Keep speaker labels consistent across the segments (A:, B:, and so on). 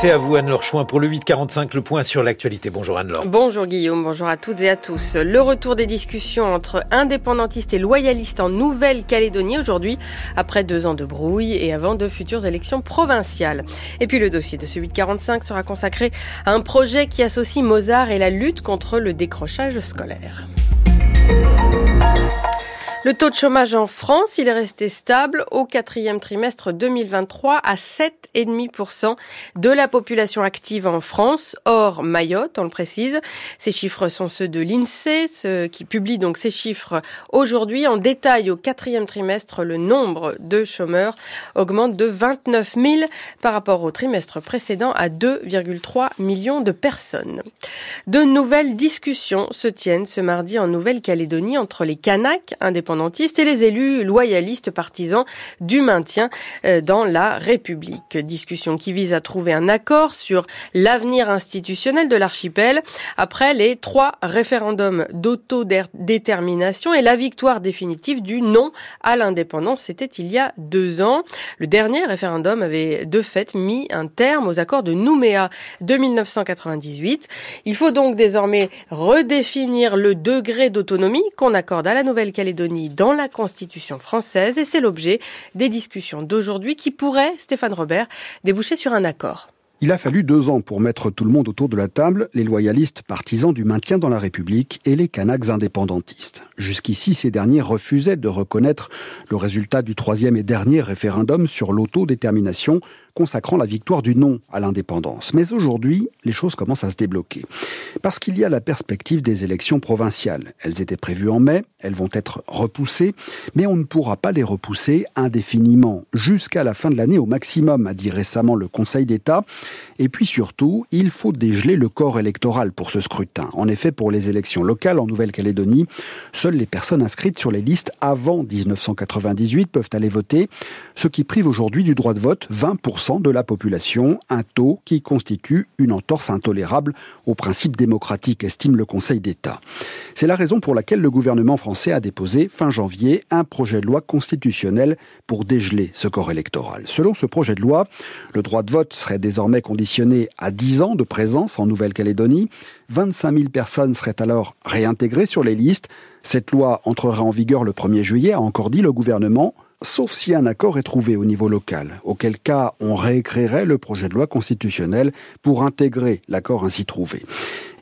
A: C'est à vous Anne-Laure Chouin pour le 845, le point sur l'actualité. Bonjour Anne-Laure.
B: Bonjour Guillaume, bonjour à toutes et à tous. Le retour des discussions entre indépendantistes et loyalistes en Nouvelle-Calédonie aujourd'hui, après deux ans de brouille et avant de futures élections provinciales. Et puis le dossier de ce 845 sera consacré à un projet qui associe Mozart et la lutte contre le décrochage scolaire. Le taux de chômage en France, il est resté stable au quatrième trimestre 2023 à 7,5% de la population active en France, hors Mayotte, on le précise. Ces chiffres sont ceux de l'INSEE, qui publie donc ces chiffres aujourd'hui. En détail, au quatrième trimestre, le nombre de chômeurs augmente de 29 000 par rapport au trimestre précédent à 2,3 millions de personnes. De nouvelles discussions se tiennent ce mardi en Nouvelle-Calédonie entre les Kanaks et les élus loyalistes partisans du maintien euh, dans la République. Discussion qui vise à trouver un accord sur l'avenir institutionnel de l'archipel après les trois référendums d'autodétermination et la victoire définitive du non à l'indépendance. C'était il y a deux ans. Le dernier référendum avait de fait mis un terme aux accords de Nouméa de 1998. Il faut donc désormais redéfinir le degré d'autonomie qu'on accorde à la Nouvelle-Calédonie dans la Constitution française et c'est l'objet des discussions d'aujourd'hui qui pourraient, Stéphane Robert, déboucher sur un accord.
C: Il a fallu deux ans pour mettre tout le monde autour de la table, les loyalistes partisans du maintien dans la République et les Kanaks indépendantistes. Jusqu'ici, ces derniers refusaient de reconnaître le résultat du troisième et dernier référendum sur l'autodétermination consacrant la victoire du non à l'indépendance. Mais aujourd'hui, les choses commencent à se débloquer. Parce qu'il y a la perspective des élections provinciales. Elles étaient prévues en mai, elles vont être repoussées, mais on ne pourra pas les repousser indéfiniment, jusqu'à la fin de l'année au maximum, a dit récemment le Conseil d'État. Et puis surtout, il faut dégeler le corps électoral pour ce scrutin. En effet, pour les élections locales en Nouvelle-Calédonie, seules les personnes inscrites sur les listes avant 1998 peuvent aller voter, ce qui prive aujourd'hui du droit de vote 20% de la population, un taux qui constitue une entorse intolérable au principe démocratique, estime le Conseil d'État. C'est la raison pour laquelle le gouvernement français a déposé fin janvier un projet de loi constitutionnel pour dégeler ce corps électoral. Selon ce projet de loi, le droit de vote serait désormais conditionné à 10 ans de présence en Nouvelle-Calédonie. 25 000 personnes seraient alors réintégrées sur les listes. Cette loi entrera en vigueur le 1er juillet, a encore dit le gouvernement sauf si un accord est trouvé au niveau local, auquel cas on réécrirait le projet de loi constitutionnel pour intégrer l'accord ainsi trouvé.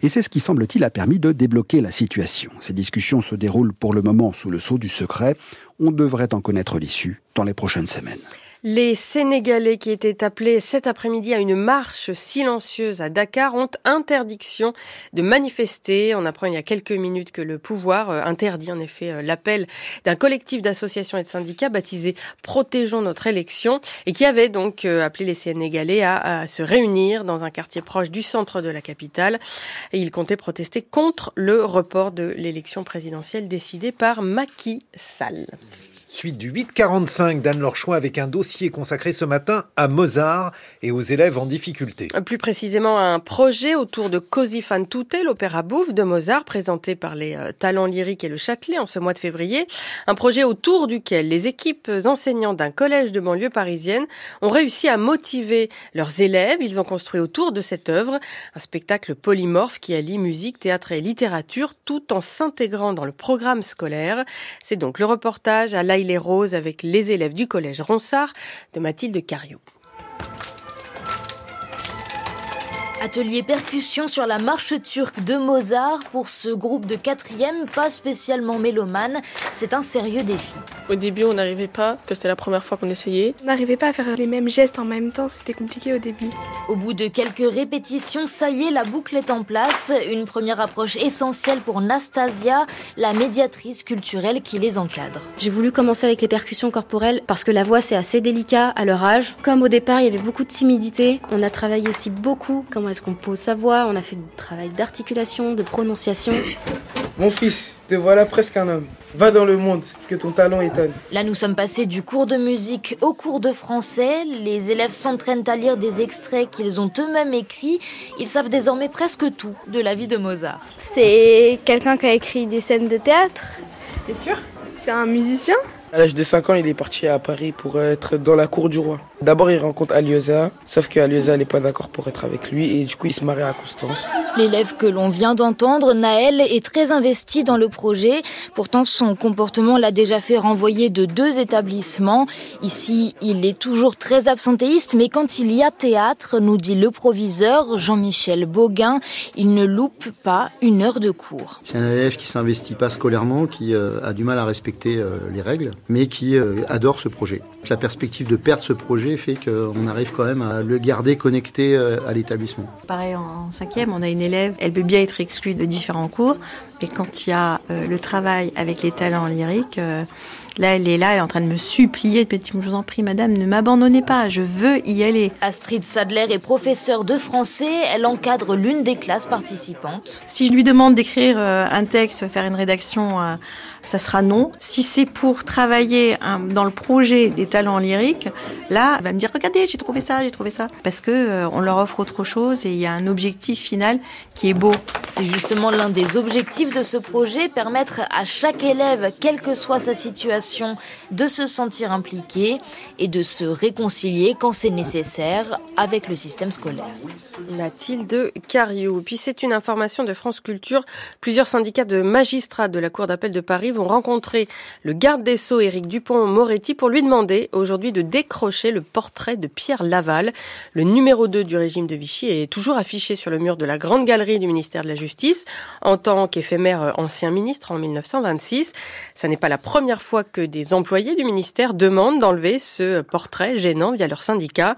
C: Et c'est ce qui semble-t-il a permis de débloquer la situation. Ces discussions se déroulent pour le moment sous le sceau du secret. On devrait en connaître l'issue dans les prochaines semaines.
B: Les Sénégalais qui étaient appelés cet après-midi à une marche silencieuse à Dakar ont interdiction de manifester. On apprend il y a quelques minutes que le pouvoir euh, interdit en effet euh, l'appel d'un collectif d'associations et de syndicats baptisé Protégeons notre élection et qui avait donc euh, appelé les Sénégalais à, se réunir dans un quartier proche du centre de la capitale. Et ils comptaient protester contre le report de l'élection présidentielle décidée par Macky Sall.
A: Suite du 845 d'Anne Lorchois avec un dossier consacré ce matin à Mozart et aux élèves en difficulté.
B: Plus précisément, un projet autour de Così fan tutte, l'opéra bouffe de Mozart, présenté par les euh, talents lyriques et le Châtelet en ce mois de février. Un projet autour duquel les équipes enseignants d'un collège de banlieue parisienne ont réussi à motiver leurs élèves. Ils ont construit autour de cette œuvre un spectacle polymorphe qui allie musique, théâtre et littérature tout en s'intégrant dans le programme scolaire. C'est donc le reportage à Laïla les roses avec les élèves du collège Ronsard de Mathilde Cariou.
D: Atelier percussion sur la marche turque de Mozart pour ce groupe de quatrième, pas spécialement mélomane. C'est un sérieux défi.
E: Au début, on n'arrivait pas, que c'était la première fois qu'on essayait.
F: On n'arrivait pas à faire les mêmes gestes en même temps, c'était compliqué au début.
D: Au bout de quelques répétitions, ça y est, la boucle est en place. Une première approche essentielle pour Nastasia, la médiatrice culturelle qui les encadre.
G: J'ai voulu commencer avec les percussions corporelles parce que la voix c'est assez délicat à leur âge. Comme au départ, il y avait beaucoup de timidité, on a travaillé aussi beaucoup est-ce qu'on pose sa voix, on a fait du travail d'articulation, de prononciation.
H: Mon fils, te voilà presque un homme. Va dans le monde, que ton talent étonne.
D: Là, nous sommes passés du cours de musique au cours de français. Les élèves s'entraînent à lire des extraits qu'ils ont eux-mêmes écrits. Ils savent désormais presque tout de la vie de Mozart.
F: C'est quelqu'un qui a écrit des scènes de théâtre.
E: T'es sûr?
F: C'est un musicien?
H: À l'âge de 5 ans, il est parti à Paris pour être dans la cour du roi. D'abord, il rencontre Aliosa, sauf que Aliosa n'est pas d'accord pour être avec lui et du coup, il se marie à Constance.
D: L'élève que l'on vient d'entendre, Naël, est très investi dans le projet. Pourtant, son comportement l'a déjà fait renvoyer de deux établissements. Ici, il est toujours très absentéiste, mais quand il y a théâtre, nous dit le proviseur Jean-Michel Boguin, il ne loupe pas une heure de cours.
I: C'est un élève qui s'investit pas scolairement, qui euh, a du mal à respecter euh, les règles, mais qui euh, adore ce projet. La perspective de perdre ce projet fait qu'on arrive quand même à le garder connecté à l'établissement.
J: Pareil en cinquième, on a une élève, elle peut bien être exclue de différents cours, mais quand il y a le travail avec les talents lyriques, Là, elle est là, elle est en train de me supplier, je vous en prie, madame, ne m'abandonnez pas, je veux y aller.
D: Astrid Sadler est professeure de français, elle encadre l'une des classes participantes.
J: Si je lui demande d'écrire un texte, faire une rédaction ça sera non. Si c'est pour travailler dans le projet des talents lyriques, là, elle va me dire regardez, j'ai trouvé ça, j'ai trouvé ça, parce que euh, on leur offre autre chose et il y a un objectif final qui est beau.
D: C'est justement l'un des objectifs de ce projet, permettre à chaque élève, quelle que soit sa situation, de se sentir impliqué et de se réconcilier quand c'est nécessaire avec le système scolaire.
B: Mathilde Cariou. Puis c'est une information de France Culture. Plusieurs syndicats de magistrats de la Cour d'appel de Paris vont rencontrer le garde des Sceaux Éric Dupont-Moretti pour lui demander aujourd'hui de décrocher le portrait de Pierre Laval. Le numéro 2 du régime de Vichy est toujours affiché sur le mur de la Grande Galerie du ministère de la Justice en tant qu'éphémère ancien ministre en 1926. Ça n'est pas la première fois que des employés du ministère demandent d'enlever ce portrait gênant via leur syndicat.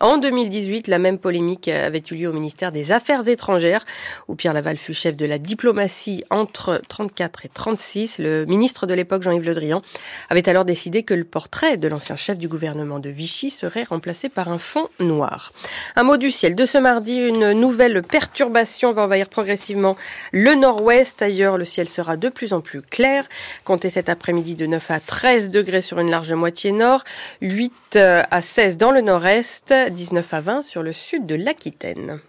B: En 2018, la même polémique avait eu lieu au ministère des Affaires étrangères où Pierre Laval fut chef de la diplomatie entre 34 et 36. Le ministre de l'époque, Jean-Yves Le Drian, avait alors décidé que le portrait de l'ancien chef du gouvernement de Vichy serait remplacé par un fond noir. Un mot du ciel. De ce mardi, une nouvelle perturbation va envahir progressivement le nord-ouest. Ailleurs, le ciel sera de plus en plus clair. Comptez cet après-midi de 9 à 13 degrés sur une large moitié nord, 8 à 16 dans le nord-est, 19 à 20 sur le sud de l'Aquitaine.